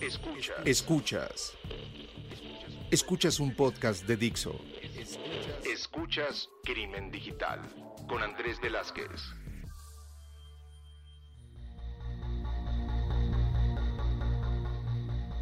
Escuchas. Escuchas. Escuchas un podcast de Dixo. Escuchas Crimen Digital con Andrés Velázquez.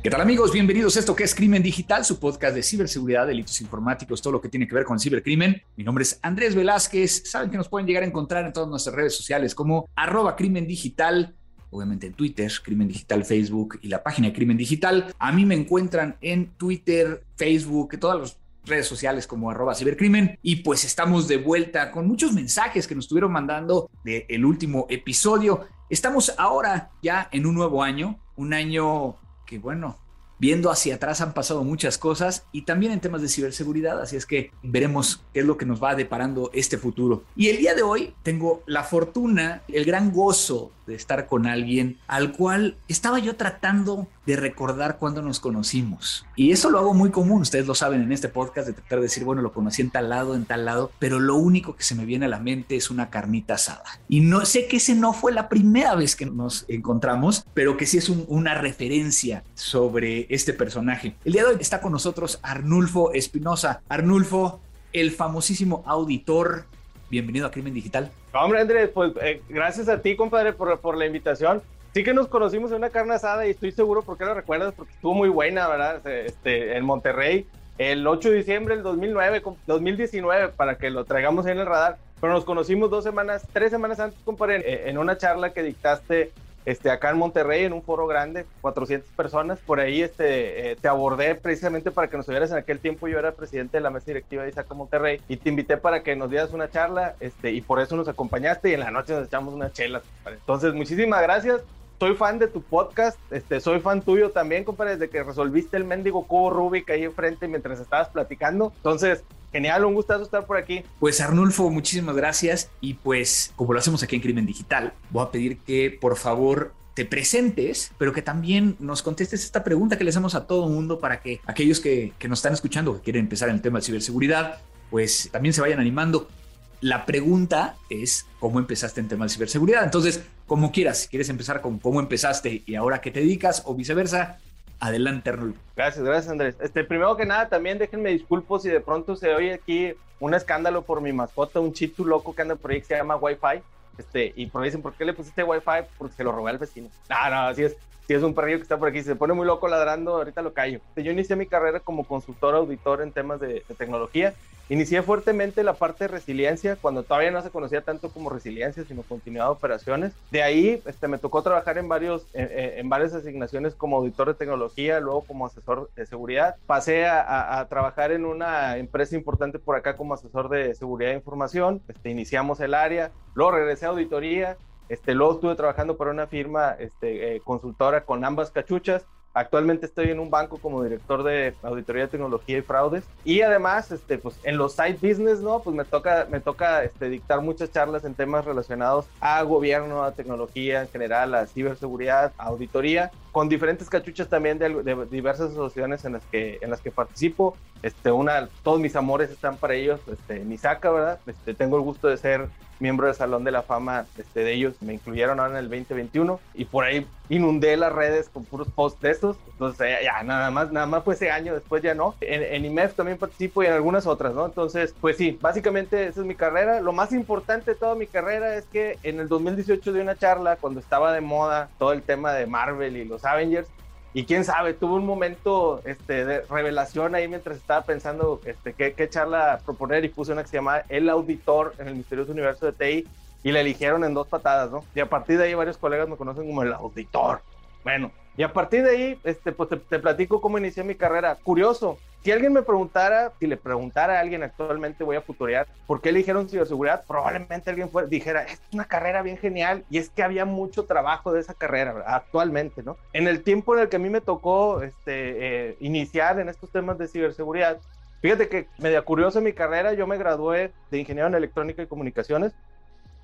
¿Qué tal amigos? Bienvenidos a esto que es Crimen Digital, su podcast de ciberseguridad, delitos informáticos, todo lo que tiene que ver con cibercrimen. Mi nombre es Andrés Velázquez. Saben que nos pueden llegar a encontrar en todas nuestras redes sociales como arroba crimen digital, obviamente en Twitter, Crimen Digital Facebook y la página de Crimen Digital. A mí me encuentran en Twitter, Facebook, todas las redes sociales como arroba cibercrimen y pues estamos de vuelta con muchos mensajes que nos estuvieron mandando del último episodio. Estamos ahora ya en un nuevo año, un año que bueno, viendo hacia atrás han pasado muchas cosas y también en temas de ciberseguridad, así es que veremos qué es lo que nos va deparando este futuro. Y el día de hoy tengo la fortuna, el gran gozo de estar con alguien al cual estaba yo tratando de recordar cuando nos conocimos. Y eso lo hago muy común, ustedes lo saben en este podcast, de tratar de decir, bueno, lo conocí en tal lado, en tal lado, pero lo único que se me viene a la mente es una carnita asada. Y no sé que ese no fue la primera vez que nos encontramos, pero que sí es una referencia sobre este personaje. El día de hoy está con nosotros Arnulfo Espinosa. Arnulfo, el famosísimo auditor bienvenido a Crimen Digital. Hombre, Andrés, pues eh, gracias a ti, compadre, por, por, la invitación. Sí que nos conocimos en una carne asada y estoy seguro porque lo recuerdas, porque estuvo muy buena, ¿verdad? Este, en Monterrey, el 8 de diciembre del 2009, 2019, para que lo traigamos en el radar. Pero nos conocimos dos semanas, tres semanas antes, compadre, en una charla que dictaste este, acá en Monterrey, en un foro grande, 400 personas. Por ahí este, eh, te abordé precisamente para que nos estuvieras en aquel tiempo. Yo era presidente de la mesa directiva de Isaca Monterrey y te invité para que nos dieras una charla este, y por eso nos acompañaste y en la noche nos echamos una chela. Entonces, muchísimas gracias. Soy fan de tu podcast, este, soy fan tuyo también, compadre, desde que resolviste el mendigo cubo Rubik ahí enfrente mientras estabas platicando. Entonces, Genial, un gustazo estar por aquí. Pues Arnulfo, muchísimas gracias. Y pues, como lo hacemos aquí en Crimen Digital, voy a pedir que por favor te presentes, pero que también nos contestes esta pregunta que le hacemos a todo mundo para que aquellos que, que nos están escuchando, que quieren empezar en el tema de ciberseguridad, pues también se vayan animando. La pregunta es cómo empezaste en tema de ciberseguridad. Entonces, como quieras, si quieres empezar con cómo empezaste y ahora qué te dedicas o viceversa, Adelante, Arnulfo. Gracias, gracias, Andrés. Este, primero que nada, también déjenme disculpos si de pronto se oye aquí un escándalo por mi mascota, un chitu loco que anda por ahí que se llama Wi-Fi. Este, y por ahí dicen, ¿por qué le pusiste Wi-Fi? Porque se lo robé al vecino. No, no, así es. Si es un perrillo que está por aquí, se pone muy loco ladrando, ahorita lo callo. Yo inicié mi carrera como consultor auditor en temas de, de tecnología Inicié fuertemente la parte de resiliencia cuando todavía no se conocía tanto como resiliencia, sino continuidad de operaciones. De ahí este, me tocó trabajar en, varios, en, varias asignaciones como auditor de tecnología, luego como asesor de seguridad. Pasé a, trabajar en una empresa importante por acá como asesor de seguridad de información. Este, iniciamos el área, luego regresé a auditoría. Este, luego estuve trabajando para una firma este, eh, consultora con ambas cachuchas Actualmente estoy en un banco como director de auditoría de tecnología y fraudes. Y además, este, pues en los side business, ¿no? Pues me toca, me toca este, dictar muchas charlas en temas relacionados a gobierno, a tecnología en general, a ciberseguridad, a auditoría, con diferentes cachuchas también de, diversas asociaciones en las que, en las que participo. Este, una, todos mis amores están para ellos, este, saca, ¿verdad? Este, tengo el gusto de ser miembro del Salón de la Fama este, de ellos, me incluyeron ahora en el 2021 y por ahí inundé las redes con puros posts de estos, entonces ya, nada más, nada más fue ese año, después ya no. En, en, IMEF también participo y en algunas otras, ¿no? Entonces, pues sí, básicamente esa es mi carrera. Lo más importante de toda mi carrera es que en el 2018 di una charla cuando estaba de moda todo el tema de Marvel y los Avengers y quién sabe, tuve un momento este, de revelación ahí mientras estaba pensando este, qué, qué charla proponer y puse una que se llama El Auditor en el misterioso universo de TI y la eligieron en dos patadas, ¿no? Y a partir de ahí varios colegas me conocen como el auditor. Bueno, y a partir de ahí, este, pues te, platico cómo inicié mi carrera. Curioso, si alguien me preguntara, si le preguntara a alguien actualmente, voy a futurear, ¿por qué eligieron ciberseguridad? Probablemente alguien dijera, es una carrera bien genial y es que había mucho trabajo de esa carrera actualmente, ¿no? En el tiempo en el que a mí me tocó este, eh, iniciar en estos temas de ciberseguridad, fíjate que media curioso mi carrera, yo me gradué de ingeniero en electrónica y comunicaciones.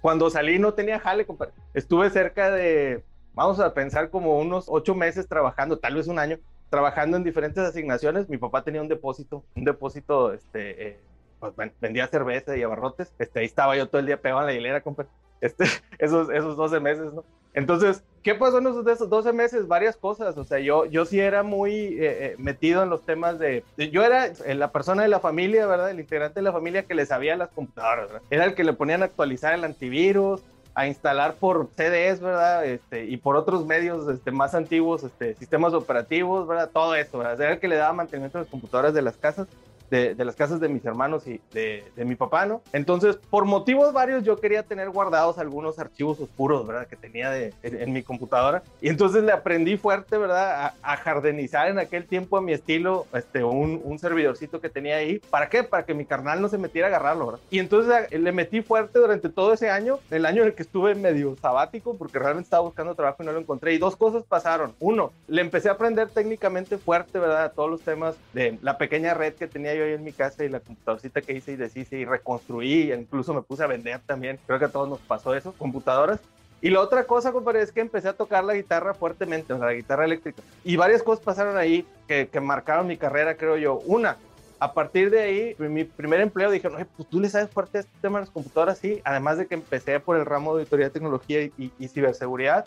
Cuando salí no tenía jale, compadre. Estuve cerca de vamos a pensar como unos ocho meses trabajando, tal vez un año, trabajando en diferentes asignaciones. Mi papá tenía un depósito, un depósito, este, eh, pues vendía cerveza y abarrotes. Este, ahí estaba yo todo el día pegado en la hilera, compa. Este, esos, esos 12 meses, ¿no? Entonces, ¿qué pasó en esos 12 meses? Varias cosas. O sea, yo, yo sí era muy eh, eh, metido en los temas de, Yo era la persona de la familia, ¿verdad? El integrante de la familia que le sabía las computadoras, ¿verdad? Era el que le ponían a actualizar el antivirus, a instalar por CDs, ¿verdad? Este, y por otros medios este, más antiguos, este, sistemas operativos, ¿verdad? Todo esto, ¿verdad? Era el que le daba mantenimiento a las computadoras de las casas de, las casas de mis hermanos y de, mi papá, ¿no? Entonces, por motivos varios, yo quería tener guardados algunos archivos oscuros, ¿verdad? Que tenía de, en, mi computadora. Y entonces le aprendí fuerte, ¿verdad? A, jardinizar en aquel tiempo a mi estilo este, un, un, servidorcito que tenía ahí. ¿Para qué? Para que mi carnal no se metiera a agarrarlo, ¿verdad? Y entonces le metí fuerte durante todo ese año, el año en el que estuve medio sabático, porque realmente estaba buscando trabajo y no lo encontré. Y dos cosas pasaron. Uno, le empecé a aprender técnicamente fuerte, ¿verdad? Todos los temas de la pequeña red que tenía yo en mi casa y la computadorcita que hice y deshice y reconstruí, incluso me puse a vender también, creo que a todos nos pasó eso, computadoras. Y la otra cosa, compadre, es que empecé a tocar la guitarra fuertemente, o sea, la guitarra eléctrica. Y varias cosas pasaron ahí que, que marcaron mi carrera, creo yo. Una, a partir de ahí, mi primer empleo dije, Oye, pues tú le sabes fuerte este tema de las computadoras, sí. Además de que empecé por el ramo de auditoría de tecnología y, y ciberseguridad,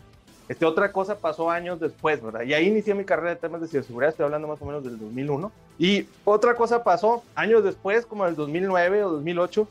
este, otra cosa pasó años después, ¿verdad? Y ahí inicié mi carrera de temas de ciberseguridad, estoy hablando más o menos del 2001. Y otra cosa pasó años después, como en el 2009 o 2008,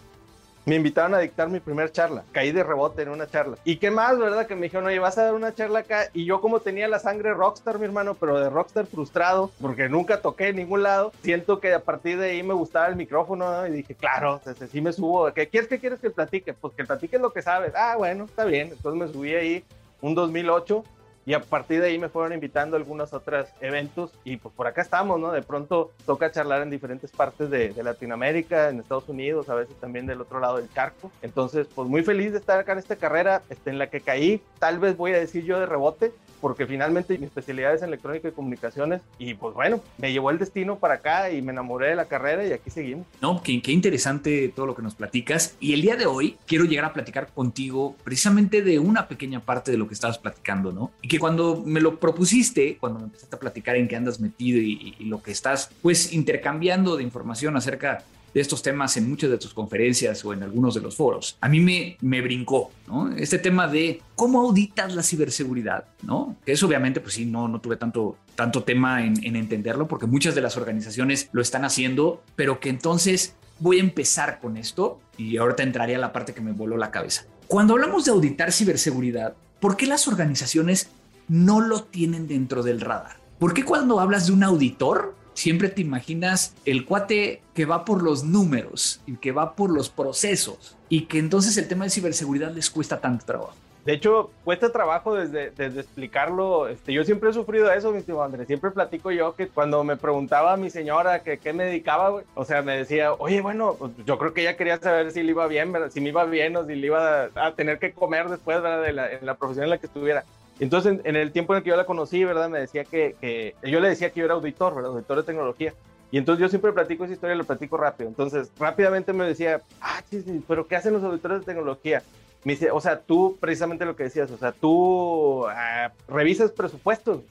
me invitaron a dictar mi primer charla. Caí de rebote en una charla. ¿Y qué más, verdad? Que me dijeron, oye, vas a dar una charla acá. Y yo como tenía la sangre rockstar, mi hermano, pero de rockstar frustrado, porque nunca toqué en ningún lado, siento que a partir de ahí me gustaba el micrófono y dije, claro, sí me subo. ¿Qué quieres que quieres que platique? Pues que platique lo que sabes. Ah, bueno, está bien. Entonces me subí ahí un 2008 y a partir de ahí me fueron invitando a algunos otros eventos y pues por acá estamos, ¿no? De pronto toca charlar en diferentes partes de, de, Latinoamérica, en Estados Unidos, a veces también del otro lado del charco. Entonces, pues muy feliz de estar acá en esta carrera este, en la que caí, tal vez voy a decir yo de rebote, porque finalmente mi especialidad es en electrónica y comunicaciones y pues bueno, me llevó el destino para acá y me enamoré de la carrera y aquí seguimos. No, qué, qué interesante todo lo que nos platicas y el día de hoy quiero llegar a platicar contigo precisamente de una pequeña parte de lo que estabas platicando, ¿no? Y que cuando me lo propusiste, cuando me empezaste a platicar en qué andas metido y, y lo que estás pues intercambiando de información acerca de estos temas en muchas de tus conferencias o en algunos de los foros, a mí me, me brincó, ¿no? Este tema de cómo auditas la ciberseguridad, ¿no? Que eso obviamente, pues sí, no, no tuve tanto, tanto tema en, en entenderlo porque muchas de las organizaciones lo están haciendo, pero que entonces voy a empezar con esto y ahorita entraría a la parte que me voló la cabeza. Cuando hablamos de auditar ciberseguridad, ¿por qué las organizaciones no lo tienen dentro del radar? ¿Por qué cuando hablas de un auditor siempre te imaginas el cuate que va por los números y que va por los procesos y que entonces el tema de ciberseguridad les cuesta tanto trabajo. De hecho, cuesta trabajo desde, desde explicarlo. Este, yo siempre he sufrido eso, mi tío Andrés. Siempre platico yo que cuando me preguntaba a mi señora que qué me dedicaba, o sea, me decía, oye, bueno, pues, yo creo que ella quería saber si le iba bien, ¿verdad? si me iba bien o si le iba a, tener que comer después de la profesión en la que estuviera. Entonces, en, el tiempo en el que yo la conocí, ¿verdad? Me decía que, que, yo le decía que yo era auditor, ¿verdad? Auditor de tecnología. Y entonces yo siempre platico esa historia, lo platico rápido. Entonces, rápidamente me decía, ah, sí, sí, pero ¿qué hacen los auditores de tecnología? Me dice, o sea, tú, precisamente lo que decías, o sea, tú ah, revisas presupuestos.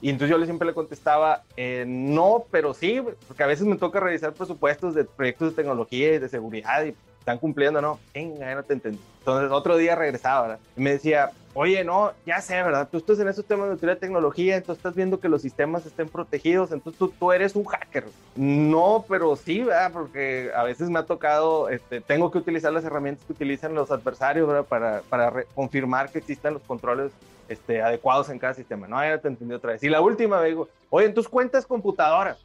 Y entonces yo le siempre le contestaba, eh, no, pero sí, porque a veces me toca revisar presupuestos de proyectos de tecnología y de seguridad y están cumpliendo, ¿no? Venga, no te entendí. Entonces otro día regresaba, ¿verdad? Y me decía, oye, no, ya sé, ¿verdad? Tú estás en esos temas de tecnología, entonces estás viendo que los sistemas estén protegidos, entonces tú, tú eres un hacker. No, pero sí, ¿verdad? Porque a veces me ha tocado, este, tengo que utilizar las herramientas que utilizan los adversarios, ¿verdad? Para, para confirmar que existan los controles este, adecuados en cada sistema. No, ya te entendí otra vez. Y la última, me digo, oye, en tus cuentas computadoras.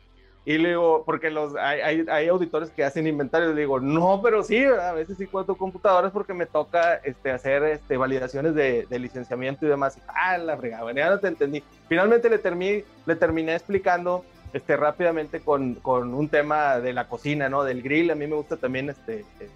Y le digo, porque los, hay, hay, auditores que hacen inventarios, le digo, no, pero sí, a veces sí cuento computadoras porque me toca este, hacer este, validaciones de, de licenciamiento y demás. Y, ah, la fregada, ya no te entendí. Finalmente le, terminé, le terminé explicando este, rápidamente con, con, un tema de la cocina, ¿no? Del grill. A mí me gusta también este, eh,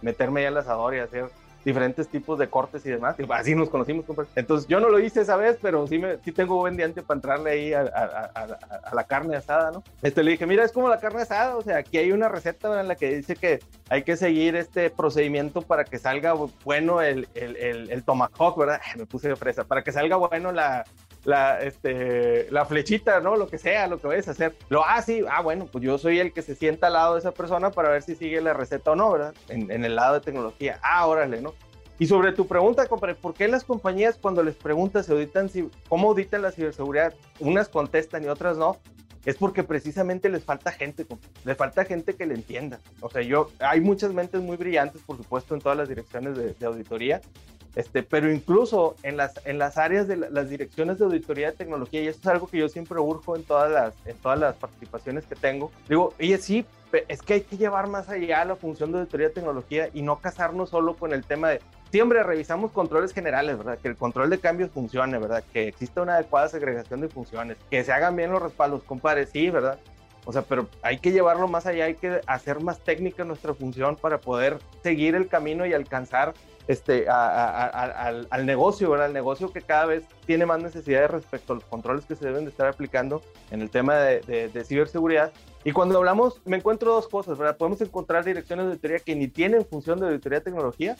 meterme ahí al asador y hacer diferentes tipos de cortes y demás. Así nos conocimos, Entonces yo no lo hice esa vez, pero sí, me, sí tengo buen diente para entrarle ahí a, a, la carne asada, ¿no? Este, le dije, mira, es como la carne asada, o sea, aquí hay una receta en la que dice que hay que seguir este procedimiento para que salga bueno el, el, el, el tomahawk, ¿verdad? Me puse de fresa, para que salga bueno la, la, este, la flechita, ¿no? Lo que sea, lo que vayas a hacer. Lo, ah, sí, ah, bueno, pues yo soy el que se sienta al lado de esa persona para ver si sigue la receta o no, ¿verdad? En, el lado de tecnología. Ah, órale, ¿no? Y sobre tu pregunta, ¿por qué las compañías cuando les preguntas se auditan, cómo auditan la ciberseguridad, unas contestan y otras no? Es porque precisamente les falta gente, les falta gente que le entienda. O sea, yo, hay muchas mentes muy brillantes, por supuesto, en todas las direcciones de auditoría, este, pero incluso en las, en las áreas de las direcciones de auditoría de tecnología, y esto es algo que yo siempre urjo en todas las, en todas las participaciones que tengo, digo, oye, sí, es que hay que llevar más allá la función de auditoría de tecnología y no casarnos solo con el tema de, siempre revisamos controles generales, ¿verdad? Que el control de cambios funcione, ¿verdad? Que exista una adecuada segregación de funciones, que se hagan bien los respaldos, compadre, sí, ¿verdad? O sea, pero hay que llevarlo más allá, hay que hacer más técnica nuestra función para poder seguir el camino y alcanzar este, al, al, negocio, ¿verdad? El negocio que cada vez tiene más necesidades respecto a los controles que se deben de estar aplicando en el tema de, de, ciberseguridad. Y cuando hablamos, me encuentro dos cosas, ¿verdad? Podemos encontrar direcciones de auditoría que ni tienen función de auditoría de tecnología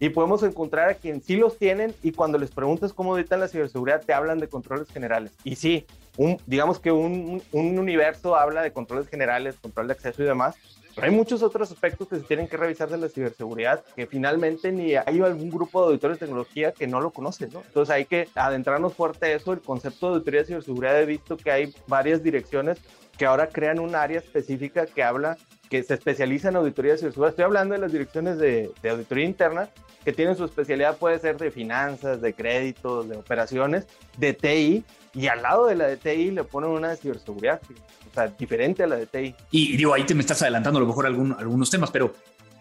y podemos encontrar a quien sí los tienen y cuando les preguntas cómo auditan la ciberseguridad te hablan de controles generales. Y sí, un, digamos que un, un universo habla de controles generales, control de acceso y demás, pero hay muchos otros aspectos que se tienen que revisar de la ciberseguridad que finalmente ni hay algún grupo de auditores de tecnología que no lo conoce, ¿no? Entonces hay que adentrarnos fuerte a eso. El concepto de auditoría de ciberseguridad he visto que hay varias direcciones que ahora crean un área específica que habla, que se especializa en auditoría de ciberseguridad. Estoy hablando de las direcciones de, de auditoría interna que tienen su especialidad, puede ser de finanzas, de créditos, de operaciones, de TI, y al lado de la de TI le ponen una de ciberseguridad o sea, diferente a la de TI. Y, digo, ahí te me estás adelantando a lo mejor algunos temas, pero,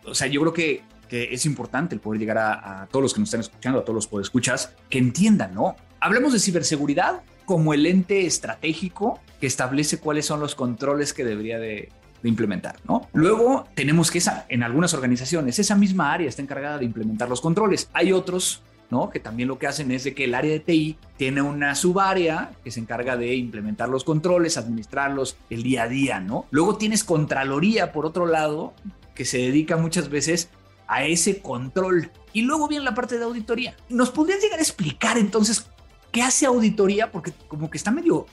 o sea, yo creo que, que es importante el poder llegar a, todos los que nos están escuchando, a todos los podescuchas, que entiendan, ¿no? Hablemos de ciberseguridad como el ente estratégico que establece cuáles son los controles que debería de, de implementar, ¿no? Luego tenemos que esa, en algunas organizaciones, esa misma área está encargada de implementar los controles. Hay otros ¿no? Que también lo que hacen es de que el área de TI tiene una subárea que se encarga de implementar los controles, administrarlos el día a día, ¿no? Luego tienes Contraloría, por otro lado, que se dedica muchas veces a ese control. Y luego viene la parte de auditoría. ¿Nos podrías llegar a explicar entonces qué hace auditoría? Porque como que está medio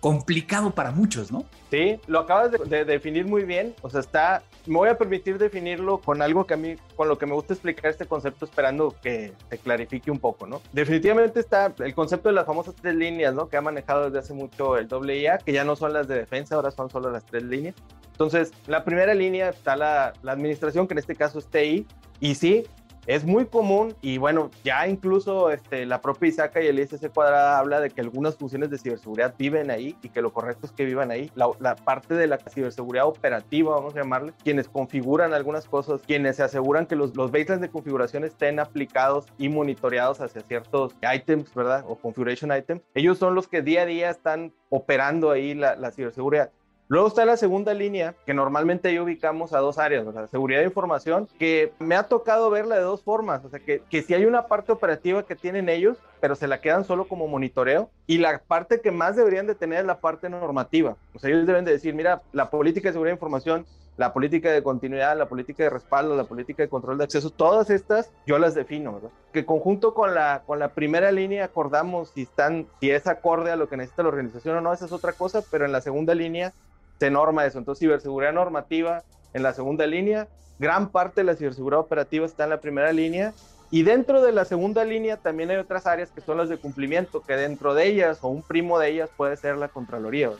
complicado para muchos, ¿no? Sí, lo acabas de, definir muy bien. O sea, está, me voy a permitir definirlo con algo que a mí, con lo que me gusta explicar este concepto, esperando que se clarifique un poco, ¿no? Definitivamente está el concepto de las famosas tres líneas, ¿no? Que ha manejado desde hace mucho el WIA, que ya no son las de defensa, ahora son solo las tres líneas. Entonces, la primera línea está la, la administración, que en este caso es TI, y sí, es muy común y bueno, ya incluso este, la propia ISACA y el ISC cuadrada habla de que algunas funciones de ciberseguridad viven ahí y que lo correcto es que vivan ahí. La, parte de la ciberseguridad operativa, vamos a llamarle, quienes configuran algunas cosas, quienes se aseguran que los, los baselines de configuración estén aplicados y monitoreados hacia ciertos items, ¿verdad? O configuration items. Ellos son los que día a día están operando ahí la, la ciberseguridad. Luego está la segunda línea, que normalmente ahí ubicamos a dos áreas, sea, seguridad de información, que me ha tocado verla de dos formas, o sea, que, que si hay una parte operativa que tienen ellos, pero se la quedan solo como monitoreo, y la parte que más deberían de tener es la parte normativa, o sea, ellos deben de decir, mira, la política de seguridad de información, la política de continuidad, la política de respaldo, la política de control de acceso, todas estas yo las defino, ¿verdad? Que conjunto con la, con la primera línea acordamos si están, si es acorde a lo que necesita la organización o no, esa es otra cosa, pero en la segunda línea se norma eso. Entonces, ciberseguridad normativa en la segunda línea, gran parte de la ciberseguridad operativa está en la primera línea. Y dentro de la segunda línea también hay otras áreas que son las de cumplimiento, que dentro de ellas o un primo de ellas puede ser la Contraloría.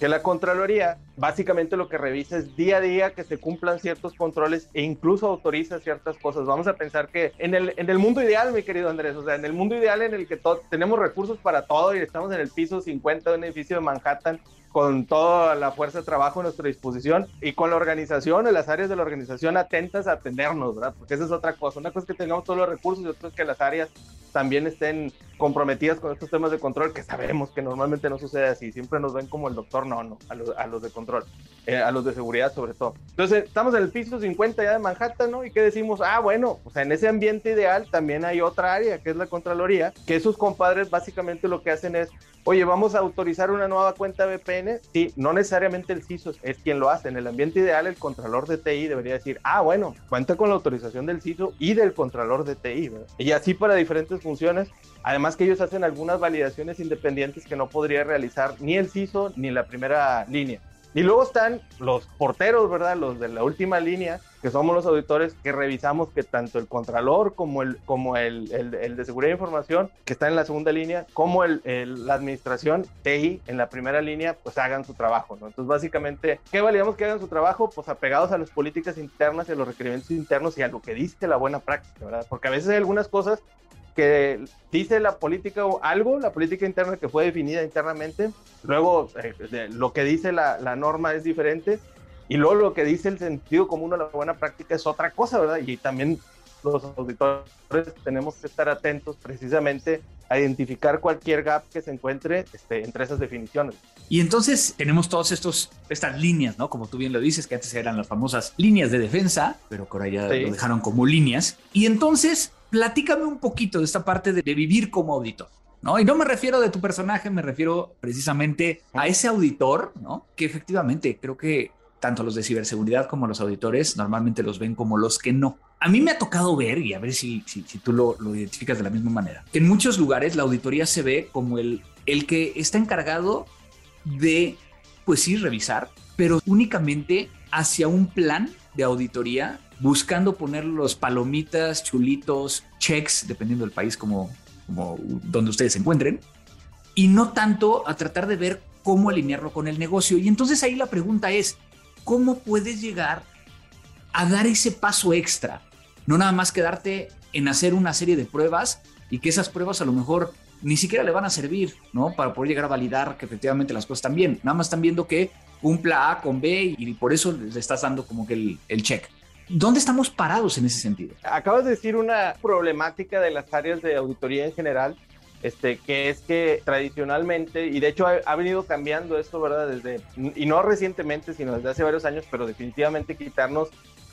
Que la Contraloría básicamente lo que revisa es día a día que se cumplan ciertos controles e incluso autoriza ciertas cosas. Vamos a pensar que en el, en el mundo ideal, mi querido Andrés, o sea, en el mundo ideal en el que tenemos recursos para todo y estamos en el piso 50 de un edificio de Manhattan con toda la fuerza de trabajo a nuestra disposición y con la organización, en las áreas de la organización atentas a atendernos, ¿verdad? Porque esa es otra cosa. Una cosa es que tengamos todos los recursos y otra es que las áreas también estén comprometidas con estos temas de control, que sabemos que normalmente no sucede así. Siempre nos ven como el doctor, no, no, a los, a los de control, eh, a los de seguridad sobre todo. Entonces, estamos en el piso 50 ya de Manhattan, ¿no? Y qué decimos, ah, bueno, o sea, en ese ambiente ideal también hay otra área, que es la Contraloría, que esos compadres básicamente lo que hacen es oye, vamos a autorizar una nueva cuenta VPN. Sí, no necesariamente el CISO es quien lo hace. En el ambiente ideal, el contralor de TI debería decir, ah, bueno, cuenta con la autorización del CISO y del contralor de TI. Y así para diferentes funciones. Además que ellos hacen algunas validaciones independientes que no podría realizar ni el CISO ni la primera línea. Y luego están los porteros, ¿verdad? Los de la última línea, que somos los auditores que revisamos que tanto el contralor como el, como el, el, de seguridad de información, que está en la segunda línea, como el, la administración TI en la primera línea, pues hagan su trabajo, ¿no? Entonces, básicamente, ¿qué validamos que hagan su trabajo? Pues apegados a las políticas internas y a los requerimientos internos y a lo que dice la buena práctica, ¿verdad? Porque a veces hay algunas cosas que dice la política o algo, la política interna que fue definida internamente, luego eh, lo que dice la, la, norma es diferente y luego lo que dice el sentido común o la buena práctica es otra cosa, ¿verdad? Y también los auditores tenemos que estar atentos precisamente a identificar cualquier gap que se encuentre este, entre esas definiciones. Y entonces tenemos todas estas líneas, ¿no? Como tú bien lo dices, que antes eran las famosas líneas de defensa, pero que ahora ya lo dejaron como líneas. Y entonces platícame un poquito de esta parte de, vivir como auditor. ¿no? Y no me refiero de tu personaje, me refiero precisamente a ese auditor, ¿no? Que efectivamente creo que tanto los de ciberseguridad como los auditores normalmente los ven como los que no. A mí me ha tocado ver, y a ver si, si, tú lo, lo, identificas de la misma manera, en muchos lugares la auditoría se ve como el, el que está encargado de, pues sí, revisar, pero únicamente hacia un plan de auditoría buscando poner los palomitas, chulitos, checks, dependiendo del país como, como donde ustedes se encuentren, y no tanto a tratar de ver cómo alinearlo con el negocio. Y entonces ahí la pregunta es, ¿cómo puedes llegar a dar ese paso extra? No nada más quedarte en hacer una serie de pruebas y que esas pruebas a lo mejor ni siquiera le van a servir, ¿no? Para poder llegar a validar que efectivamente las cosas están bien. Nada más están viendo que cumpla A con B y por eso le estás dando como que el, el check. ¿Dónde estamos parados en ese sentido? Acabas de decir una problemática de las áreas de auditoría en general, este, que es que tradicionalmente, y de hecho ha, venido cambiando esto, ¿verdad? Desde, y no recientemente, sino desde hace varios años, pero definitivamente quitarnos,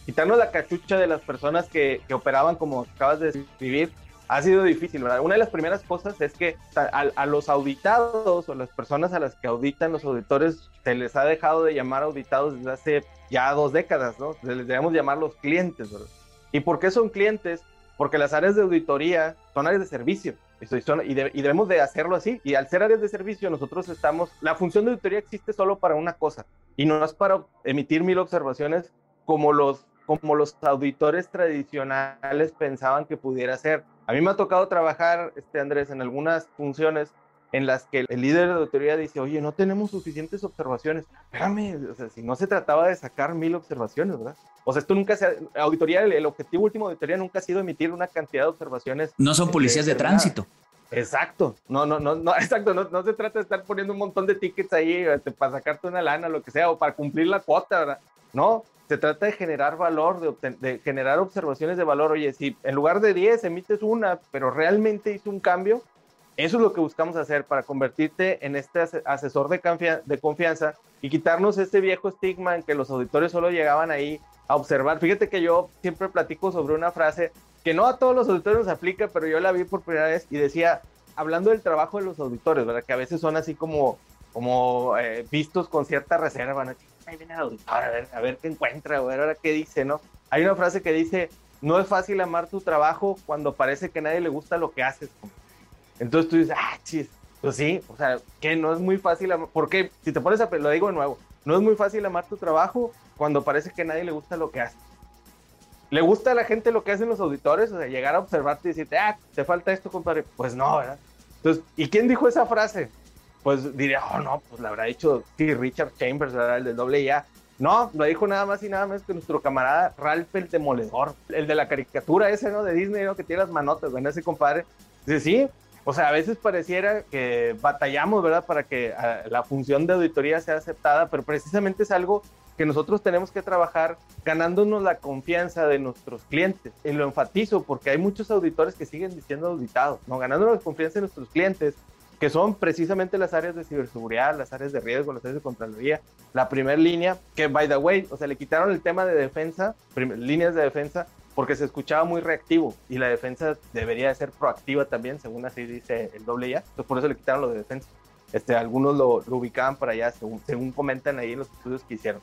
quitarnos la cachucha de las personas que, que operaban como acabas de describir, ha sido difícil, ¿verdad? Una de las primeras cosas es que a, a, los auditados o las personas a las que auditan los auditores se les ha dejado de llamar auditados desde hace ya dos décadas, ¿no? Les debemos llamar los clientes, ¿verdad? ¿Y por qué son clientes? Porque las áreas de auditoría son áreas de servicio y, y, debemos de hacerlo así. Y al ser áreas de servicio, nosotros estamos, la función de auditoría existe solo para una cosa y no es para emitir mil observaciones como los, como los auditores tradicionales pensaban que pudiera ser. A mí me ha tocado trabajar, este Andrés, en algunas funciones en las que el líder de auditoría dice, oye, no tenemos suficientes observaciones. Espérame, o sea, si no se trataba de sacar mil observaciones, ¿verdad? O sea, esto nunca se ha, auditoría, el, objetivo último de auditoría nunca ha sido emitir una cantidad de observaciones. No son policías de tránsito. Exacto, no, no, no, no, exacto, no, no, se trata de estar poniendo un montón de tickets ahí este, para sacarte una lana, lo que sea, o para cumplir la cuota, ¿verdad? No, se trata de generar valor, de, generar observaciones de valor. Oye, si en lugar de 10 emites una, pero realmente hizo un cambio, eso es lo que buscamos hacer para convertirte en este asesor de, de confianza y quitarnos este viejo estigma en que los auditores solo llegaban ahí a observar. Fíjate que yo siempre platico sobre una frase que no a todos los auditores nos aplica, pero yo la vi por primera vez y decía, hablando del trabajo de los auditores, ¿verdad? Que a veces son así como, como eh, vistos con cierta reserva, ¿no? Ahí viene el auditor, a ver, a ver qué encuentra, a ver ahora qué dice, ¿no? Hay una frase que dice, no es fácil amar tu trabajo cuando parece que a nadie le gusta lo que haces. Entonces tú dices, ah, chis, pues sí, o sea, que no es muy fácil, porque si te pones a, lo digo de nuevo, no es muy fácil amar tu trabajo cuando parece que a nadie le gusta lo que haces. ¿Le gusta a la gente lo que hacen los auditores? O sea, llegar a observarte y decirte, ah, te falta esto, compadre. Pues no, ¿verdad? Entonces, ¿y quién dijo esa frase? Pues diría, oh, no, pues la habrá dicho, sí, Richard Chambers, ¿verdad? El del doble ya. No, lo dijo nada más y nada menos que nuestro camarada Ralph el Demoledor, el de la caricatura ese, ¿no? De Disney, ¿no? Que tiene las manotas, ¿verdad? Ese compadre. Dice, sí, o sea, a veces pareciera que batallamos, ¿verdad? Para que ah, la función de auditoría sea aceptada, pero precisamente es algo que nosotros tenemos que trabajar ganándonos la confianza de nuestros clientes. Y lo enfatizo porque hay muchos auditores que siguen diciendo auditados, ¿no? Ganándonos la confianza de nuestros clientes, que son precisamente las áreas de ciberseguridad, las áreas de riesgo, las áreas de Contraloría, la primera línea, que by the way, o sea, le quitaron el tema de defensa, líneas de defensa, porque se escuchaba muy reactivo y la defensa debería de ser proactiva también, según así dice el doble ya. Entonces por eso le quitaron lo de defensa. Este, algunos lo, ubicaban para allá, según, comentan ahí en los estudios que hicieron.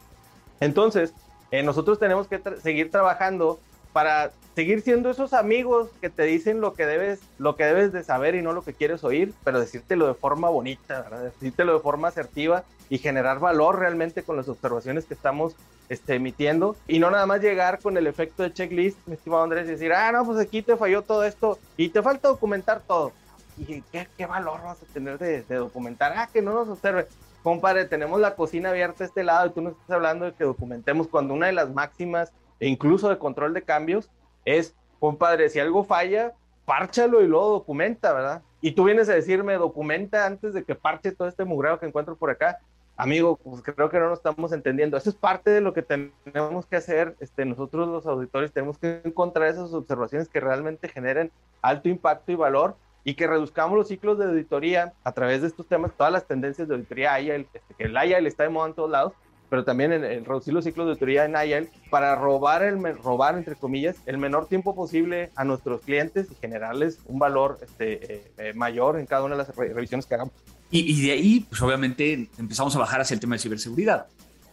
Entonces, eh, nosotros tenemos que seguir trabajando para seguir siendo esos amigos que te dicen lo que debes, lo que debes de saber y no lo que quieres oír, pero decírtelo de forma bonita, decírtelo de forma asertiva y generar valor realmente con las observaciones que estamos este, emitiendo. Y no nada más llegar con el efecto de checklist, mi estimado Andrés, y decir, ah, no, pues aquí te falló todo esto y te falta documentar todo. Y qué, qué valor vas a tener de, de documentar, ah, que no nos observe. Compadre, tenemos la cocina abierta a este lado y tú nos estás hablando de que documentemos cuando una de las máximas, e incluso de control de cambios, es, compadre, si algo falla, párchalo y luego documenta, ¿verdad? Y tú vienes a decirme, documenta antes de que parche todo este mugreo que encuentro por acá. Amigo, pues creo que no nos estamos entendiendo. Eso es parte de lo que tenemos que hacer. Este, nosotros los auditores tenemos que encontrar esas observaciones que realmente generen alto impacto y valor y que reduzcamos los ciclos de auditoría a través de estos temas, todas las tendencias de auditoría AIL, este, el AIL está de moda en todos lados, pero también en, reducir los ciclos de auditoría en AIL para robar, el, robar, entre comillas, el menor tiempo posible a nuestros clientes y generarles un valor este, eh, eh, mayor en cada una de las revisiones que hagamos. Y, de ahí, pues obviamente empezamos a bajar hacia el tema de ciberseguridad.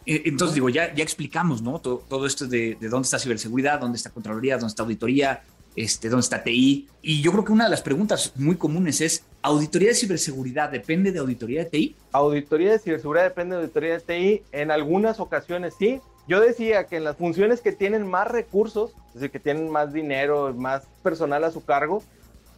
E, entonces, digo, ya, ya explicamos, ¿no? Todo, todo esto de, de, dónde está ciberseguridad, dónde está Contraloría, dónde está auditoría, este, dónde está TI. Y yo creo que una de las preguntas muy comunes es, ¿auditoría de ciberseguridad depende de auditoría de TI? Auditoría de ciberseguridad depende de auditoría de TI. En algunas ocasiones sí. Yo decía que en las funciones que tienen más recursos, es decir, que tienen más dinero, más personal a su cargo,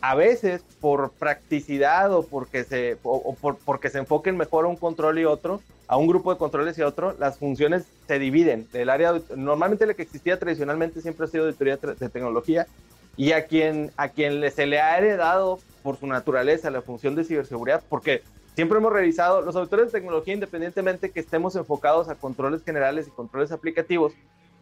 a veces por practicidad o porque se, o, por, porque se enfoquen mejor a un control y otro, a un grupo de controles y otro, las funciones se dividen. El área, normalmente la que existía tradicionalmente siempre ha sido auditoría de tecnología y a quien, a quien se le ha heredado por su naturaleza la función de ciberseguridad, porque siempre hemos revisado, los auditores de tecnología, independientemente que estemos enfocados a controles generales y controles aplicativos,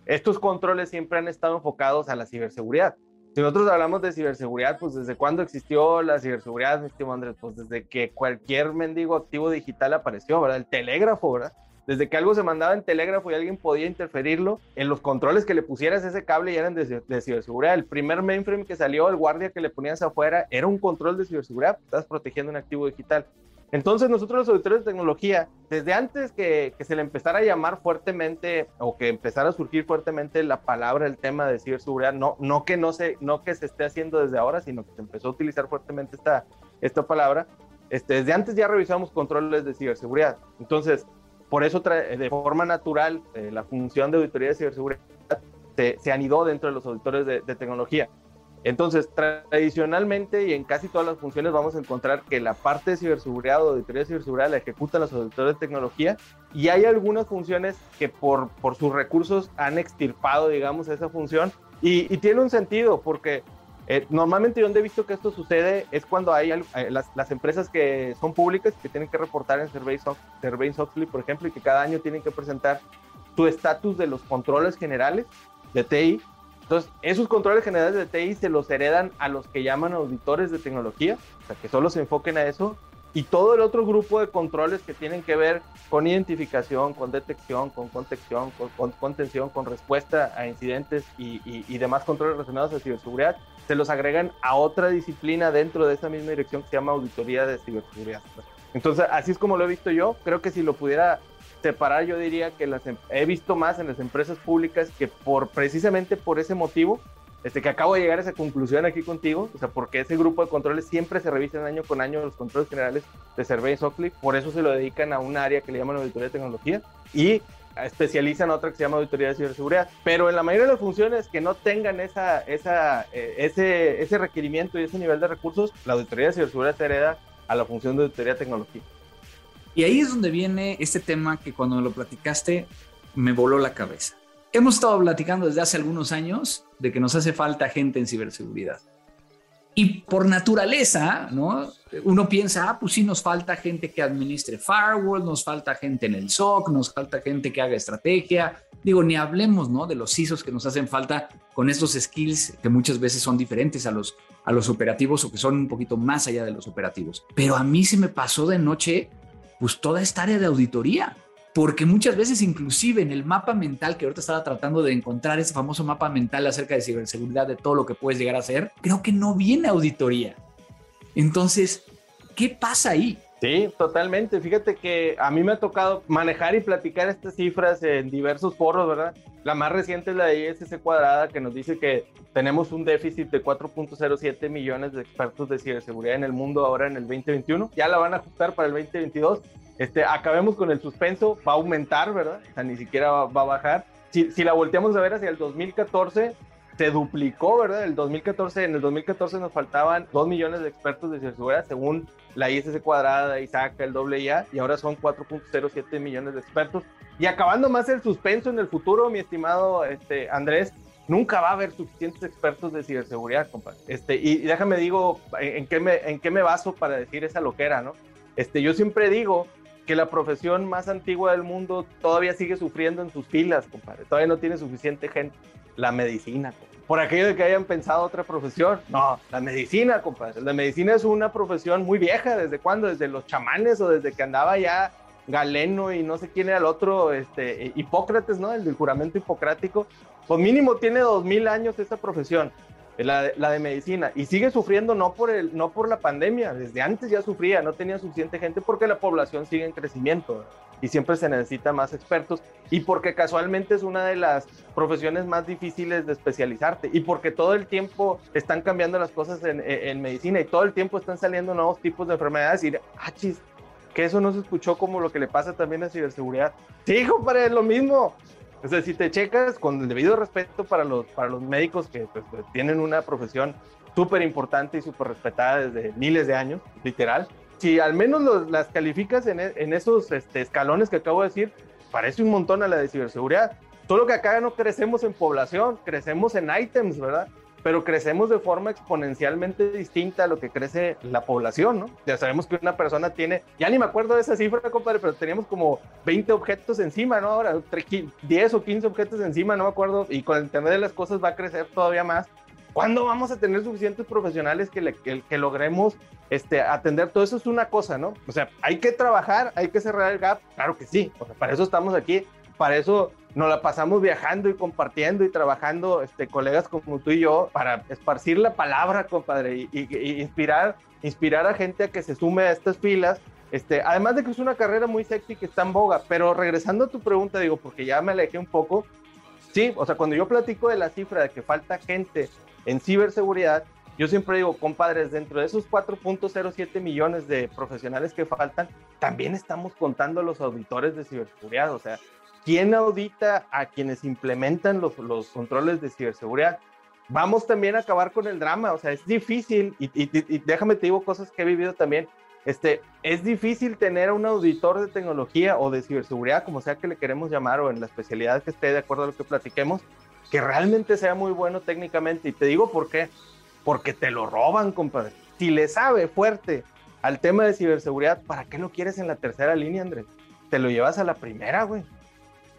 estos controles siempre han estado enfocados a la ciberseguridad. Si nosotros hablamos de ciberseguridad, pues desde cuándo existió la ciberseguridad, mi estimado Andrés, pues desde que cualquier mendigo activo digital apareció, ¿verdad? El telégrafo, ¿verdad? Desde que algo se mandaba en telégrafo y alguien podía interferirlo, en los controles que le pusieras ese cable ya eran de, ciberseguridad. El primer mainframe que salió, el guardia que le ponías afuera, era un control de ciberseguridad, estás protegiendo un activo digital. Entonces nosotros los auditores de tecnología, desde antes que, que, se le empezara a llamar fuertemente o que empezara a surgir fuertemente la palabra, el tema de ciberseguridad, no, no, que, no, se, no que se esté haciendo desde ahora, sino que se empezó a utilizar fuertemente esta, esta palabra, este, desde antes ya revisamos controles de ciberseguridad. Entonces, por eso, de forma natural, eh, la función de auditoría de ciberseguridad se, anidó dentro de los auditores de, tecnología. Entonces, tradicionalmente y en casi todas las funciones vamos a encontrar que la parte de ciberseguridad o auditoría de ciberseguridad la ejecutan los auditores de tecnología y hay algunas funciones que por, sus recursos han extirpado, digamos, esa función y tiene un sentido porque eh, normalmente donde he visto que esto sucede es cuando hay eh, las, empresas que son públicas que tienen que reportar en Survey-Oxley, por ejemplo, y que cada año tienen que presentar su estatus de los controles generales de TI. Entonces, esos controles generales de TI se los heredan a los que llaman auditores de tecnología, o sea, que solo se enfoquen a eso, y todo el otro grupo de controles que tienen que ver con identificación, con detección, con contención, con, contención, con respuesta a incidentes y, y demás controles relacionados a ciberseguridad, se los agregan a otra disciplina dentro de esa misma dirección que se llama auditoría de ciberseguridad. Entonces, así es como lo he visto yo. Creo que si lo pudiera separar, yo diría que las, em, he visto más en las empresas públicas que por precisamente por ese motivo, este, que acabo de llegar a esa conclusión aquí contigo, o sea, porque ese grupo de controles siempre se revisan año con año los controles generales de Survey Sockley, por eso se lo dedican a un área que le llaman auditoría de tecnología y especializan otra que se llama auditoría de ciberseguridad, pero en la mayoría de las funciones que no tengan esa, esa, eh, ese, ese requerimiento y ese nivel de recursos, la auditoría de ciberseguridad se hereda a la función de auditoría de tecnología. Y ahí es donde viene este tema que cuando lo platicaste me voló la cabeza. Hemos estado platicando desde hace algunos años de que nos hace falta gente en ciberseguridad. Y por naturaleza, ¿no? Uno piensa, ah, pues sí, nos falta gente que administre firewall, nos falta gente en el SOC, nos falta gente que haga estrategia. Digo, ni hablemos, ¿no? De los ISOs que nos hacen falta con estos skills que muchas veces son diferentes a los, a los operativos o que son un poquito más allá de los operativos. Pero a mí se me pasó de noche, pues toda esta área de auditoría porque muchas veces inclusive en el mapa mental que ahorita estaba tratando de encontrar ese famoso mapa mental acerca de ciberseguridad, de todo lo que puedes llegar a hacer, creo que no viene auditoría. Entonces, ¿qué pasa ahí? Sí, totalmente. Fíjate que a mí me ha tocado manejar y platicar estas cifras en diversos foros, ¿verdad? La más reciente es la de ISC cuadrada que nos dice que tenemos un déficit de 4.07 millones de expertos de ciberseguridad en el mundo ahora en el 2021. Ya la van a ajustar para el 2022. Este, acabemos con el suspenso, va a aumentar, ¿verdad? O sea, ni siquiera va, va a bajar. Si, si la volteamos a ver hacia el 2014, se duplicó, ¿verdad? El 2014, en el 2014 nos faltaban 2 millones de expertos de ciberseguridad según la ISS cuadrada, ISACA, el AA, y ahora son 4.07 millones de expertos. Y acabando más el suspenso en el futuro, mi estimado este, Andrés, nunca va a haber suficientes expertos de ciberseguridad, compadre. Este, y, déjame digo en, qué me, en qué me baso para decir esa loquera, ¿no? Este, yo siempre digo que la profesión más antigua del mundo todavía sigue sufriendo en sus filas, compadre. Todavía no tiene suficiente gente. La medicina, por aquello de que hayan pensado otra profesión. No, la medicina, compadre. La medicina es una profesión muy vieja. ¿Desde cuándo? Desde los chamanes o desde que andaba ya Galeno y no sé quién era el otro, este, Hipócrates, ¿no? El del juramento hipocrático. Pues mínimo tiene dos mil años esta profesión, la, la, de medicina. Y sigue sufriendo no por, el, no por la pandemia. Desde antes ya sufría, no tenía suficiente gente porque la población sigue en crecimiento y siempre se necesita más expertos y porque casualmente es una de las profesiones más difíciles de especializarte y porque todo el tiempo están cambiando las cosas en, en medicina y todo el tiempo están saliendo nuevos tipos de enfermedades y ah, chis, que eso no se escuchó como lo que le pasa también a ciberseguridad. Sí, hijo, para lo mismo. O sea, si te checas con el debido respeto para los, para los médicos que pues, tienen una profesión súper importante y súper respetada desde miles de años, literal, si al menos las calificas en, en esos este, escalones que acabo de decir, parece un montón a la de ciberseguridad. Solo que acá no crecemos en población, crecemos en items, ¿verdad? Pero crecemos de forma exponencialmente distinta a lo que crece la población, ¿no? Ya sabemos que una persona tiene, ya ni me acuerdo de esa cifra, compadre, pero teníamos como 20 objetos encima, ¿no? Ahora 10 o 15 objetos encima, no me acuerdo, y con el tema de las cosas va a crecer todavía más. ¿Cuándo vamos a tener suficientes profesionales que, que, logremos este, atender? Todo eso es una cosa, ¿no? O sea, hay que trabajar, hay que cerrar el gap, claro que sí, o sea, para eso estamos aquí, para eso nos la pasamos viajando y compartiendo y trabajando, este, colegas como tú y yo, para esparcir la palabra, compadre, y, inspirar, inspirar a gente a que se sume a estas filas. Este, además de que es una carrera muy sexy que está en boga, pero regresando a tu pregunta, digo, porque ya me alejé un poco, sí, o sea, cuando yo platico de la cifra de que falta gente en ciberseguridad, yo siempre digo, compadres, dentro de esos 4.07 millones de profesionales que faltan, también estamos contando los auditores de ciberseguridad. O sea, ¿quién audita a quienes implementan los, los controles de ciberseguridad? Vamos también a acabar con el drama. O sea, es difícil, y, y déjame te digo cosas que he vivido también. Este, es difícil tener a un auditor de tecnología o de ciberseguridad, como sea que le queremos llamar, o en la especialidad que esté de acuerdo a lo que platiquemos, que realmente sea muy bueno técnicamente. Y te digo por qué. Porque te lo roban, compadre. Si le sabe fuerte al tema de ciberseguridad, ¿para qué lo quieres en la tercera línea, Andrés? Te lo llevas a la primera, güey.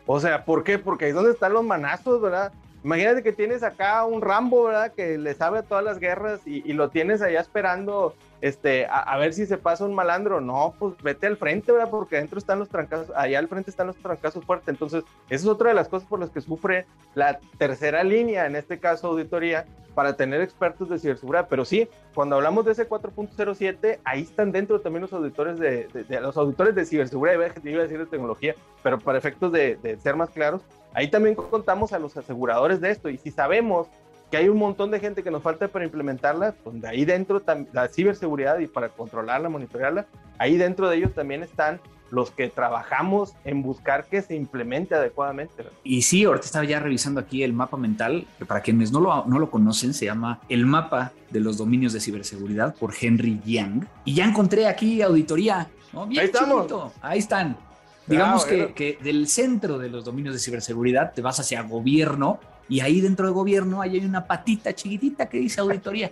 O sea, ¿por qué? Porque ahí es donde están los manazos, ¿verdad? Imagínate que tienes acá un Rambo, ¿verdad? Que le sabe a todas las guerras y, y lo tienes allá esperando este, a, ver si se pasa un malandro. No, pues vete al frente, ¿verdad? Porque adentro están los trancazos, allá al frente están los trancazos fuertes. Entonces, esa es otra de las cosas por las que sufre la tercera línea, en este caso auditoría, para tener expertos de ciberseguridad. Pero sí, cuando hablamos de ese 4.07, ahí están dentro también los auditores de, los auditores de ciberseguridad, iba a decir de tecnología, pero para efectos de ser más claros, ahí también contamos a los aseguradores de esto. Y si sabemos que hay un montón de gente que nos falta para implementarla, pues de ahí dentro la ciberseguridad y para controlarla, monitorearla, ahí dentro de ellos también están los que trabajamos en buscar que se implemente adecuadamente. Y sí, ahorita estaba ya revisando aquí el mapa mental, que para quienes no lo, no lo conocen, se llama El mapa de los dominios de ciberseguridad por Henry Yang. Y ya encontré aquí auditoría. ahí estamos. Ahí están. Digamos que, que del centro de los dominios de ciberseguridad te vas hacia gobierno y ahí dentro del gobierno hay una patita chiquitita que dice auditoría.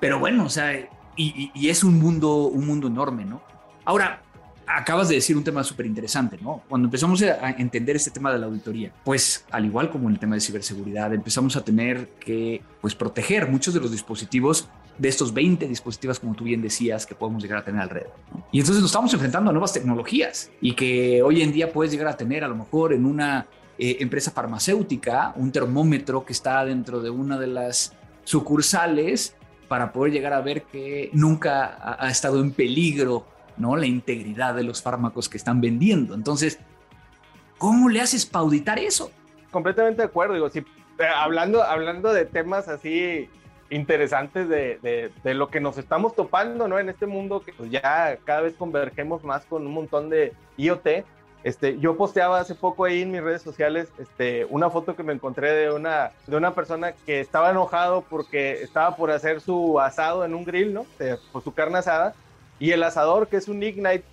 Pero bueno, o sea, y, es un mundo, un mundo enorme, ¿no? Ahora, acabas de decir un tema súper interesante, ¿no? Cuando empezamos a entender este tema de la auditoría, pues al igual como en el tema de ciberseguridad, empezamos a tener que, pues, proteger muchos de los dispositivos de estos 20 dispositivos, como tú bien decías, que podemos llegar a tener alrededor. ¿no? Y entonces nos estamos enfrentando a nuevas tecnologías y que hoy en día puedes llegar a tener a lo mejor en una eh, empresa farmacéutica, un termómetro que está dentro de una de las sucursales para poder llegar a ver que nunca ha, estado en peligro ¿no? La integridad de los fármacos que están vendiendo. Entonces, ¿cómo le haces para auditar eso? Completamente de acuerdo. Digo, si, eh, hablando, hablando de temas así interesantes de, de, lo que nos estamos topando, ¿no? En este mundo que pues, ya cada vez convergemos más con un montón de IoT. Este, yo posteaba hace poco ahí en mis redes sociales este, una foto que me encontré de una, de una persona que estaba enojado porque estaba por hacer su asado en un grill, ¿no? por su carne asada. Y el asador, que es un Ignite,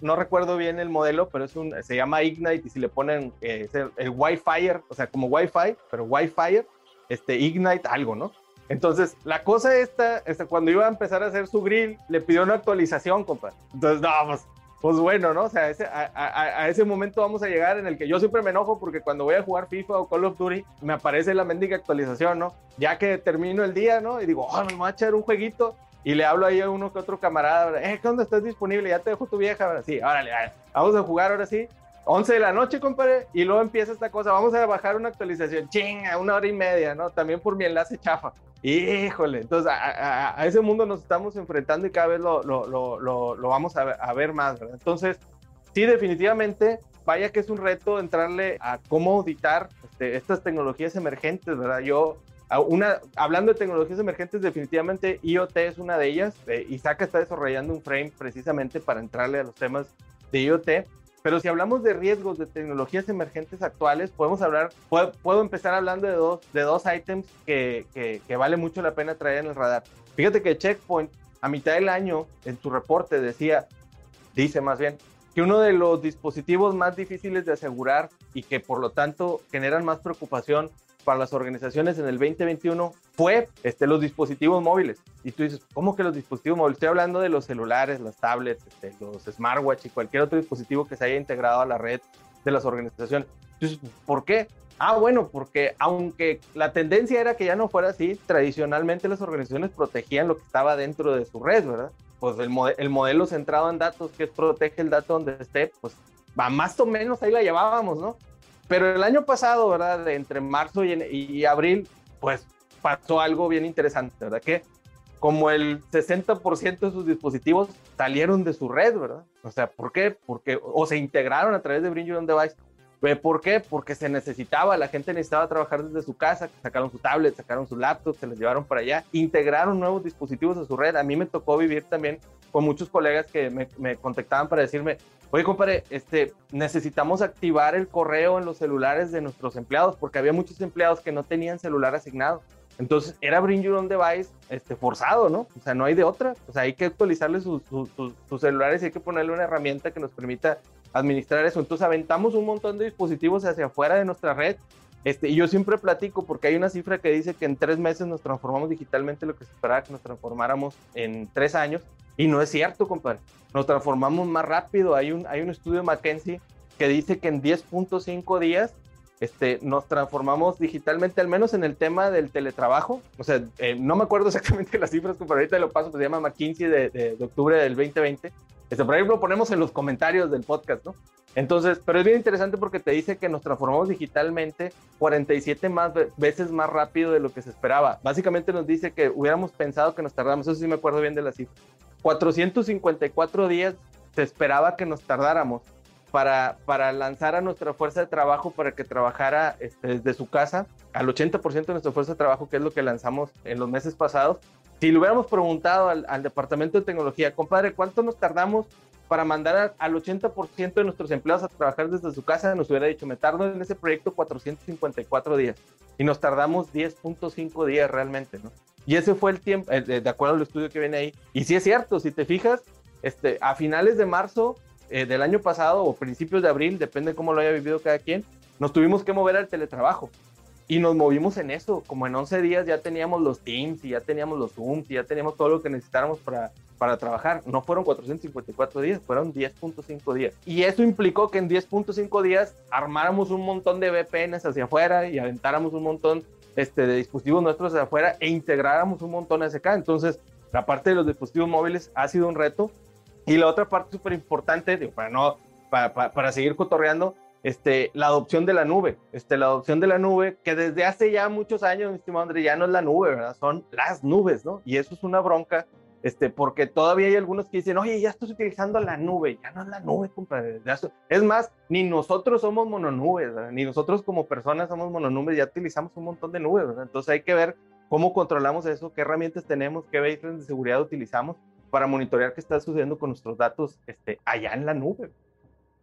no recuerdo bien el modelo, pero es un, se llama Ignite y si le ponen eh, el, Wi-Fi, o sea, como Wi-Fi, pero Wi-Fi, este, Ignite algo, ¿no? Entonces, la cosa esta, este, cuando iba a empezar a hacer su grill, le pidió una actualización, compa. Entonces, no, pues, pues bueno, ¿no? O sea, ese, a, ese momento vamos a llegar en el que yo siempre me enojo porque cuando voy a jugar FIFA o Call of Duty me aparece la mendiga actualización, ¿no? Ya que termino el día, ¿no? Y digo, oh, me voy a echar un jueguito y le hablo ahí a uno que otro camarada, eh, ¿cuándo estás disponible? Ya te dejo tu vieja, ahora sí, órale, vamos a jugar ahora sí. 11 de la noche, compadre, y luego empieza esta cosa, vamos a bajar una actualización, chinga, una hora y media, ¿no? También por mi enlace chafa. Híjole, entonces a, ese mundo nos estamos enfrentando y cada vez lo, lo, lo, lo vamos a ver, a ver, más, ¿verdad? Entonces, sí, definitivamente, vaya que es un reto entrarle a cómo auditar este, estas tecnologías emergentes, ¿verdad? Yo una, hablando de tecnologías emergentes, definitivamente IoT es una de ellas. Eh, Isaac está desarrollando un frame precisamente para entrarle a los temas de IoT. Pero si hablamos de riesgos de tecnologías emergentes actuales, podemos hablar, puedo, empezar hablando de dos, de dos items que, que, vale mucho la pena traer en el radar. Fíjate que Checkpoint a mitad del año en su reporte decía, dice más bien, que uno de los dispositivos más difíciles de asegurar y que por lo tanto generan más preocupación para las organizaciones en el 2021 fue este, los dispositivos móviles. Y tú dices, ¿cómo que los dispositivos móviles? Estoy hablando de los celulares, las tablets, este, los smartwatch y cualquier otro dispositivo que se haya integrado a la red de las organizaciones. Entonces, ¿por qué? Ah, bueno, porque aunque la tendencia era que ya no fuera así, tradicionalmente las organizaciones protegían lo que estaba dentro de su red, ¿verdad? Pues el, el modelo centrado en datos, que protege el dato donde esté, pues va más o menos ahí la llevábamos, ¿no? Pero el año pasado, ¿verdad? entre marzo y, abril, pues pasó algo bien interesante, ¿verdad? Que como el 60% de sus dispositivos salieron de su red, ¿verdad? O sea, ¿por qué? Porque o se integraron a través de Bring Your Own Device. ¿Por qué? Porque se necesitaba, la gente necesitaba trabajar desde su casa, sacaron su tablet, sacaron su laptop, se les llevaron para allá, integraron nuevos dispositivos a su red. A mí me tocó vivir también con muchos colegas que me, me contactaban para decirme, Oye, compadre, este, necesitamos activar el correo en los celulares de nuestros empleados porque había muchos empleados que no tenían celular asignado. Entonces era Bring Your Own Device este, forzado, ¿no? O sea, no hay de otra. O sea, hay que actualizarle sus, celulares y hay que ponerle una herramienta que nos permita administrar eso. Entonces aventamos un montón de dispositivos hacia afuera de nuestra red. Este, y yo siempre platico porque hay una cifra que dice que en tres meses nos transformamos digitalmente lo que se esperaba que nos transformáramos en tres años. Y no es cierto, compadre. Nos transformamos más rápido. Hay un, hay un estudio de McKinsey que dice que en 10.5 días este, nos transformamos digitalmente, al menos en el tema del teletrabajo. O sea, eh, no me acuerdo exactamente las cifras, pero ahorita lo paso, pues se llama McKinsey de, de, octubre del 2020. Este, por ahí lo ponemos en los comentarios del podcast, ¿no? Entonces, pero es bien interesante porque te dice que nos transformamos digitalmente 47 más veces más rápido de lo que se esperaba. Básicamente nos dice que hubiéramos pensado que nos tardamos, eso sí me acuerdo bien de la cifra, 454 días se esperaba que nos tardáramos para, para lanzar a nuestra fuerza de trabajo para que trabajara este, desde su casa al 80% de nuestra fuerza de trabajo, que es lo que lanzamos en los meses pasados. Si le hubiéramos preguntado al, departamento de tecnología, compadre, ¿cuánto nos tardamos para mandar al 80% de nuestros empleados a trabajar desde su casa? Nos hubiera dicho, me tardo en ese proyecto 454 días y nos tardamos 10.5 días realmente, ¿no? Y ese fue el tiempo, eh, de acuerdo al estudio que viene ahí. Y sí es cierto, si te fijas, este, a finales de marzo eh, del año pasado o principios de abril, depende de cómo lo haya vivido cada quien, nos tuvimos que mover al teletrabajo. Y nos movimos en eso, como en 11 días ya teníamos los Teams y ya teníamos los Zooms y ya teníamos todo lo que necesitáramos para, para trabajar. No fueron 454 días, fueron 10.5 días. Y eso implicó que en 10.5 días armáramos un montón de VPNs hacia afuera y aventáramos un montón este, de dispositivos nuestros de afuera e integráramos un montón de SK. Entonces, la parte de los dispositivos móviles ha sido un reto. Y la otra parte súper importante, para, no, para, para, seguir cotorreando, este, la adopción de la nube. Este, la adopción de la nube, que desde hace ya muchos años, mi estimado André, ya no es la nube, ¿verdad? Son las nubes, ¿no? Y eso es una bronca Este, porque todavía hay algunos que dicen, oye, ya estás utilizando la nube, ya no es la nube. Es más, ni nosotros somos mononubes, ni nosotros como personas somos mononubes, ya utilizamos un montón de nubes, entonces hay que ver cómo controlamos eso, qué herramientas tenemos, qué baselines de seguridad utilizamos para monitorear qué está sucediendo con nuestros datos este, allá en la nube.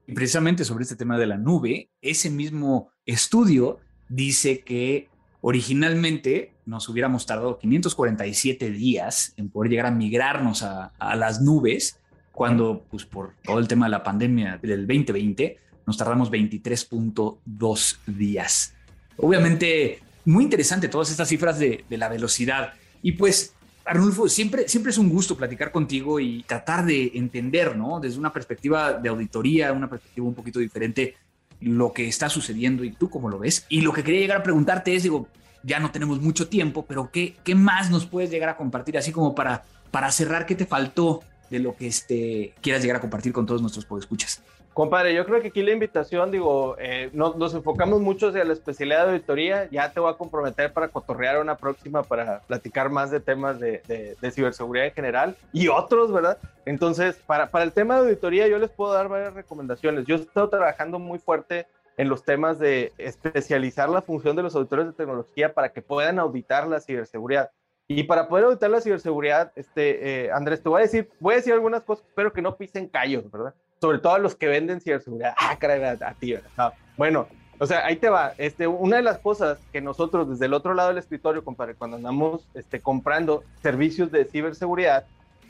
Y precisamente sobre este tema de la nube, ese mismo estudio dice que originalmente nos hubiéramos tardado 547 días en poder llegar a migrarnos a, las nubes, cuando pues por todo el tema de la pandemia del 2020 nos tardamos 23.2 días. Obviamente, muy interesante todas estas cifras de, de la velocidad. Y pues Arnulfo, siempre, siempre es un gusto platicar contigo y tratar de entender, ¿no? Desde una perspectiva de auditoría, una perspectiva un poquito diferente, lo que está sucediendo y tú cómo lo ves. Y lo que quería llegar a preguntarte es, digo, ya no tenemos mucho tiempo, pero ¿qué, qué más nos puedes llegar a compartir así como para, para cerrar? ¿Qué te faltó de lo que este, quieras llegar a compartir con todos nuestros podescuchas? Compadre, yo creo que aquí la invitación, digo, eh, nos enfocamos mucho hacia la especialidad de auditoría. Ya te voy a comprometer para cotorrear una próxima para platicar más de temas de, de, ciberseguridad en general y otros, ¿verdad? Entonces, para, para el tema de auditoría, yo les puedo dar varias recomendaciones. Yo he estado trabajando muy fuerte en los temas de especializar la función de los auditores de tecnología para que puedan auditar la ciberseguridad. Y para poder auditar la ciberseguridad, este, eh, Andrés, te voy a decir, voy a decir algunas cosas, espero que no pisen callos, ¿verdad? Sobre todo a los que venden ciberseguridad. Ah, caray, a, ti, ¿verdad? bueno, o sea, ahí te va. Este, una de las cosas que nosotros desde el otro lado del escritorio, compadre, cuando andamos este, comprando servicios de ciberseguridad,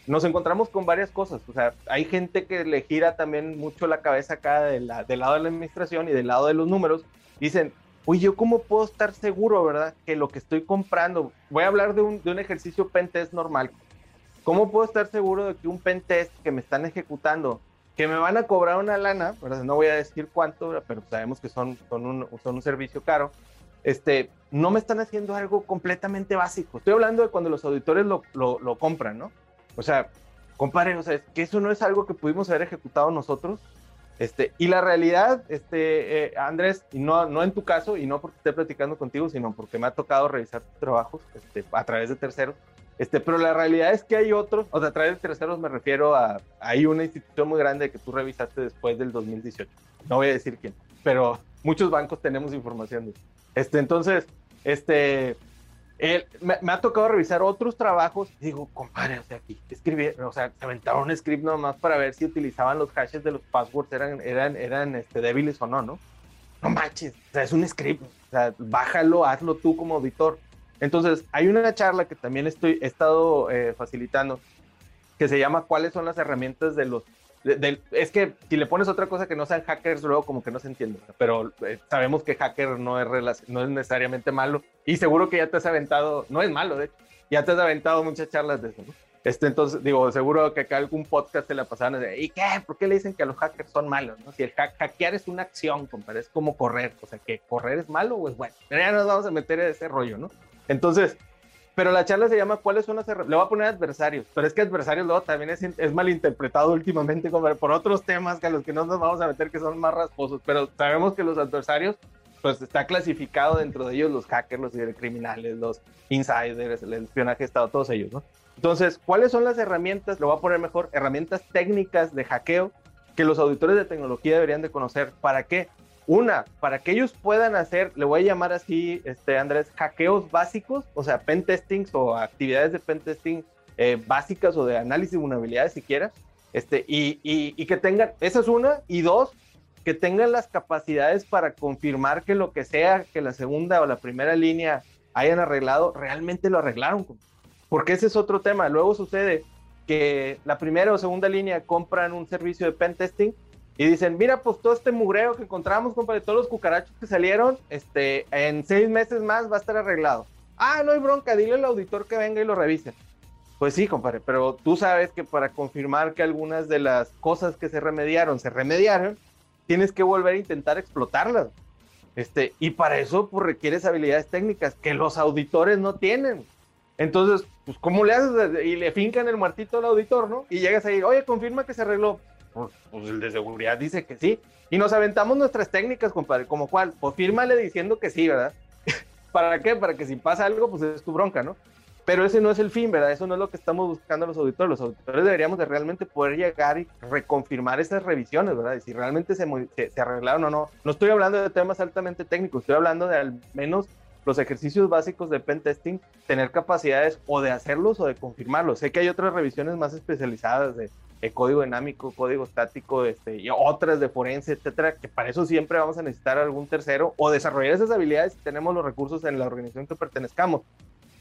nos encontramos con varias cosas. O sea, hay gente que le gira también mucho la cabeza acá del lado de la administración y del lado de los números. Dicen, oye, ¿yo cómo puedo estar seguro, verdad? Que lo que estoy comprando, voy a hablar de un, de un ejercicio pentest normal. ¿Cómo puedo estar seguro de que un pentest que me están ejecutando que me van a cobrar una lana, no voy a decir cuánto, pero sabemos que son, son, un, son un servicio caro, este, no me están haciendo algo completamente básico. Estoy hablando de cuando los auditores lo, lo, compran, ¿no? O sea, compadre, o sea, es que eso no es algo que pudimos haber ejecutado nosotros. Este, y la realidad, este, eh, Andrés, y no, no en tu caso, y no porque esté platicando contigo, sino porque me ha tocado revisar tus trabajos este, a través de terceros, este, pero la realidad es que hay otros, o sea, a través de terceros me refiero a, hay una institución muy grande que tú revisaste después del 2018. No voy a decir quién, pero muchos bancos tenemos información de Este, entonces, este, me, ha tocado revisar otros trabajos. Digo, compadre, o sea, aquí escribí, o sea, aventaron un script nomás para ver si utilizaban los hashes de los passwords, eran, eran, eran este, débiles o no, ¿no? No manches, o sea, es un script, o sea, bájalo, hazlo tú como auditor. Entonces, hay una charla que también estoy, he estado eh, facilitando que se llama ¿Cuáles son las herramientas de los... es que si le pones otra cosa que no sean hackers, luego como que no se entiende, pero eh, sabemos que hacker no es, no es necesariamente malo y seguro que ya te has aventado, no es malo, de hecho, ya te has aventado muchas charlas de eso, ¿no? Este, entonces, digo, seguro que acá algún podcast te la pasaban de, ¿y qué? ¿Por qué le dicen que los hackers son malos? ¿no? Si el hackear es una acción, compadre, es como correr, o sea, que correr es malo o es bueno. Ya nos vamos a meter en ese rollo, ¿no? Entonces, pero la charla se llama ¿Cuáles son las Le voy a poner adversarios, pero es que adversarios luego también es, es malinterpretado últimamente como por otros temas que a los que no nos vamos a meter que son más rasposos, pero sabemos que los adversarios, pues está clasificado dentro de ellos los hackers, los criminales, los insiders, el espionaje de Estado, todos ellos, ¿no? Entonces, ¿cuáles son las herramientas? Lo voy a poner mejor, herramientas técnicas de hackeo que los auditores de tecnología deberían de conocer. ¿Para qué? Una, para que ellos puedan hacer, le voy a llamar así, este, Andrés, hackeos básicos, o sea, pen testings o actividades de pen testing eh, básicas o de análisis de vulnerabilidades siquiera, este, y, y, que tengan, esa es una, y dos, que tengan las capacidades para confirmar que lo que sea que la segunda o la primera línea hayan arreglado, realmente lo arreglaron. Porque ese es otro tema. Luego sucede que la primera o segunda línea compran un servicio de pen testing y dicen, mira, pues todo este mugreo que encontramos, compadre, todos los cucarachos que salieron, este, en seis meses más va a estar arreglado. Ah, no hay bronca, dile al auditor que venga y lo revise. Pues sí, compadre, pero tú sabes que para confirmar que algunas de las cosas que se remediaron se remediaron, tienes que volver a intentar explotarlas. Este, y para eso pues, requieres habilidades técnicas que los auditores no tienen. Entonces, pues, ¿cómo le haces? Y le fincan el muertito al auditor, ¿no? Y llegas ahí, oye, confirma que se arregló. Pues, pues, el de seguridad dice que sí. Y nos aventamos nuestras técnicas, compadre, como cuál, pues fírmale diciendo que sí, ¿verdad? ¿Para qué? Para que si pasa algo, pues es tu bronca, ¿no? pero ese no es el fin, ¿verdad? Eso no es lo que estamos buscando los auditores. Los auditores deberíamos de realmente poder llegar y reconfirmar esas revisiones, ¿verdad? Y si realmente se, se, arreglaron o no. No estoy hablando de temas altamente técnicos, estoy hablando de al menos los ejercicios básicos de pen testing, tener capacidades o de hacerlos o de confirmarlos. Sé que hay otras revisiones más especializadas de, código dinámico, código estático, este, y otras de forense, etcétera, que para eso siempre vamos a necesitar algún tercero o desarrollar esas habilidades si tenemos los recursos en la organización que pertenezcamos.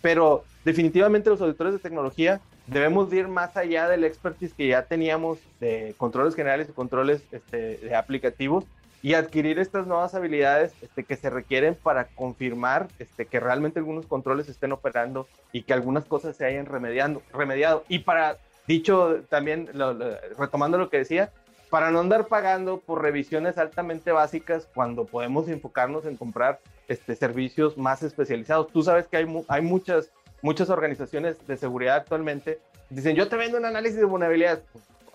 Pero definitivamente los auditores de tecnología debemos ir más allá del expertise que ya teníamos de controles generales y controles este, de aplicativos y adquirir estas nuevas habilidades este, que se requieren para confirmar este, que realmente algunos controles estén operando y que algunas cosas se hayan remediado. Y para, dicho también, retomando lo que decía, para no andar pagando por revisiones altamente básicas cuando podemos enfocarnos en comprar este, servicios más especializados. Tú sabes que hay, hay muchas, muchas organizaciones de seguridad actualmente dicen, yo te vendo un análisis de vulnerabilidades.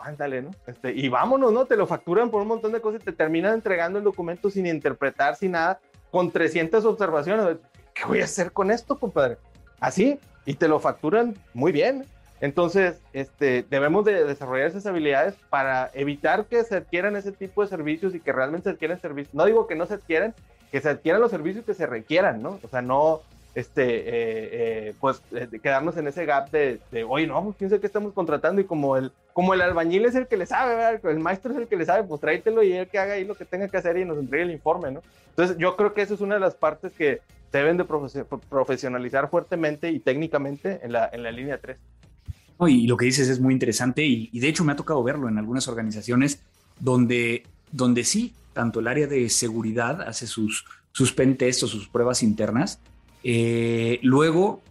Ándale, ¿no? Este, y vámonos, ¿no? Te lo facturan por un montón de cosas y te terminan entregando el documento sin interpretar, sin nada, con 300 observaciones. ¿Qué voy a hacer con esto, compadre? Así, y te lo facturan muy bien. Entonces, este, debemos de desarrollar esas habilidades para evitar que se adquieran ese tipo de servicios y que realmente se adquieran servicios. No digo que no se adquieran, que se adquieran los servicios que se requieran, ¿no? O sea, no, este, eh, eh, pues eh, quedarnos en ese gap de, de oye, no, pues quién sabe estamos contratando y como el, como el albañil es el que le sabe, ¿verdad? el maestro es el que le sabe, pues tráetelo y él que haga ahí lo que tenga que hacer y nos entregue el informe, ¿no? Entonces yo creo que eso es una de las partes que deben de profesionalizar fuertemente y técnicamente en la, en la línea 3. y lo que dices es muy interesante y, y, de hecho me ha tocado verlo en algunas organizaciones donde, donde sí, tanto el área de seguridad hace sus, sus pen o sus pruebas internas, eh, luego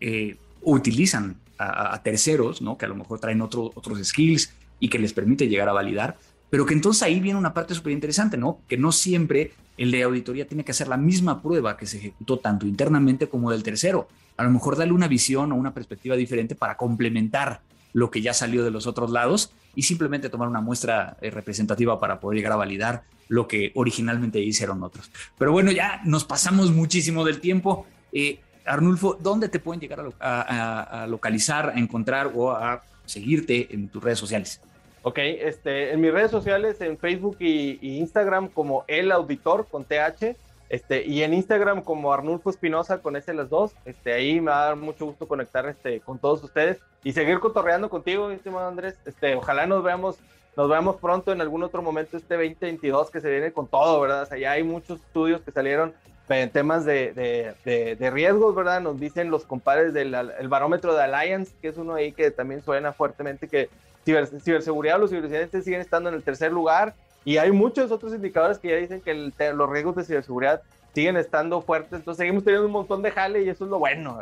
eh, utilizan a, terceros, ¿no? que a lo mejor traen otros skills y que les permite llegar a validar, pero que entonces ahí viene una parte súper interesante, ¿no? que no siempre el de auditoría tiene que hacer la misma prueba que se ejecutó tanto internamente como del tercero. A lo mejor darle una visión o una perspectiva diferente para complementar lo que ya salió de los otros lados y simplemente tomar una muestra eh, representativa para poder llegar a validar lo que originalmente hicieron otros. Pero bueno, ya nos pasamos muchísimo del tiempo. Eh, Arnulfo, ¿dónde te pueden llegar a, localizar, a encontrar o a seguirte en tus redes sociales? Ok, este, en mis redes sociales, en Facebook y, y Instagram como El Auditor con TH este, y en Instagram como Arnulfo Espinosa con ese las dos. Este, ahí me va a dar mucho gusto conectar este, con todos ustedes y seguir cotorreando contigo, estimado Andrés. Este, ojalá nos veamos, nos veamos pronto en algún otro momento este 2022 que se viene con todo, ¿verdad? O sea, ya hay muchos estudios que salieron en temas de, de, riesgos, ¿verdad? Nos dicen los compadres del el barómetro de Alliance, que es uno ahí que también suena fuertemente que ciber, ciberseguridad, los cibercibercidentes siguen estando en el tercer lugar y hay muchos otros indicadores que ya dicen que los riesgos de ciberseguridad siguen estando fuertes. Entonces seguimos teniendo un montón de jale y eso es lo bueno.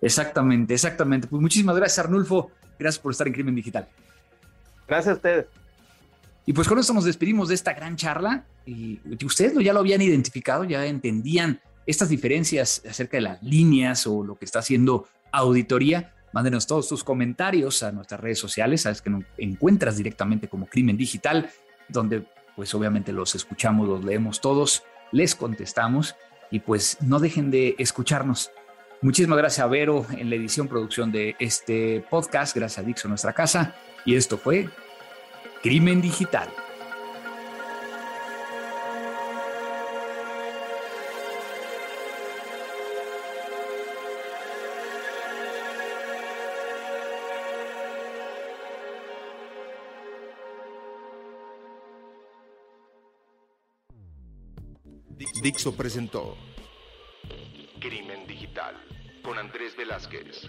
Exactamente, exactamente. Pues muchísimas gracias, Arnulfo. Gracias por estar en Crimen Digital. Gracias a ustedes. Y pues con esto nos despedimos de esta gran charla. Y ustedes ya lo habían identificado, ya entendían estas diferencias acerca de las líneas o lo que está haciendo auditoría. Mándenos todos tus comentarios a nuestras redes sociales. Sabes que nos encuentras directamente como Crimen Digital donde pues obviamente los escuchamos, los leemos todos, les contestamos y pues no dejen de escucharnos. Muchísimas gracias a Vero en la edición, producción de este podcast, gracias a Dixon, nuestra casa, y esto fue Crimen Digital. Dixo presentó Crimen Digital con Andrés Velázquez.